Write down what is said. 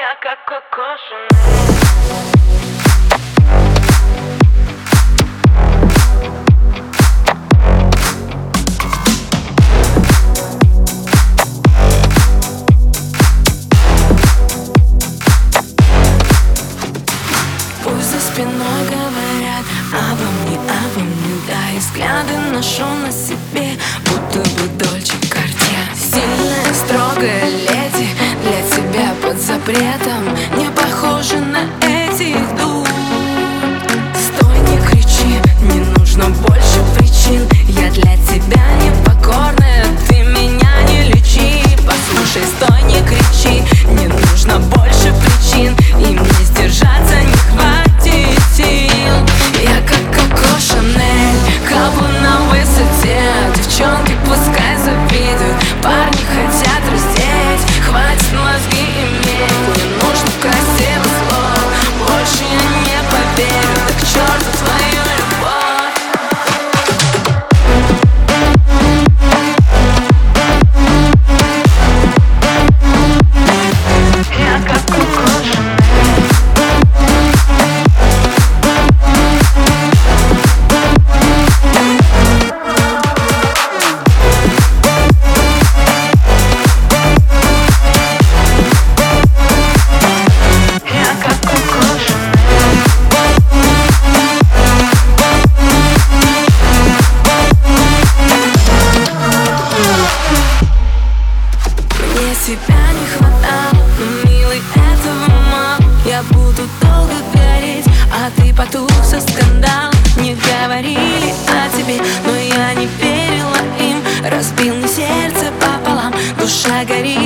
я как Коко Пусть за спиной говорят обо мне Да, и взгляды ношу на себе, будто бы Дольче запретом тебя не хватало милый, этого мало. Я буду долго гореть А ты потушишь скандал Не говорили о тебе Но я не верила им. Разбил мне сердце пополам Душа горит.